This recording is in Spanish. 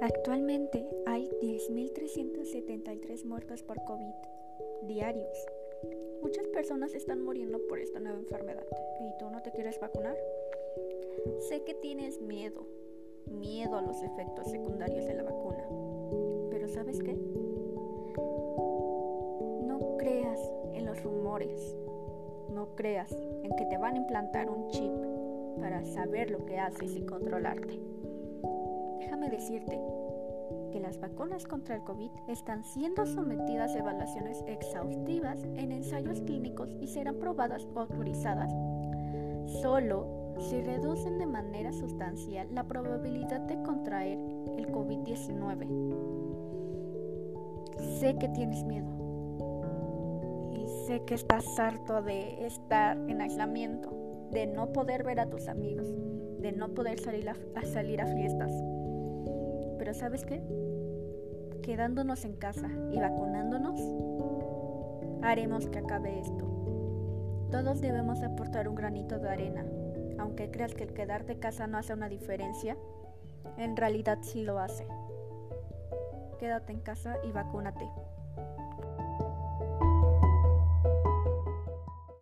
Actualmente hay 10.373 muertos por COVID diarios. Muchas personas están muriendo por esta nueva enfermedad. ¿Y tú no te quieres vacunar? Sé que tienes miedo, miedo a los efectos secundarios de la vacuna. Pero ¿sabes qué? No creas en los rumores. No creas en que te van a implantar un chip para saber lo que haces y controlarte. Déjame decirte que las vacunas contra el COVID están siendo sometidas a evaluaciones exhaustivas en ensayos clínicos y serán probadas o autorizadas solo si reducen de manera sustancial la probabilidad de contraer el COVID-19. Sé que tienes miedo y sé que estás harto de estar en aislamiento, de no poder ver a tus amigos, de no poder salir a, salir a fiestas. Pero ¿sabes qué? Quedándonos en casa y vacunándonos, haremos que acabe esto. Todos debemos aportar un granito de arena, aunque creas que el quedarte en casa no hace una diferencia, en realidad sí lo hace. Quédate en casa y vacúnate.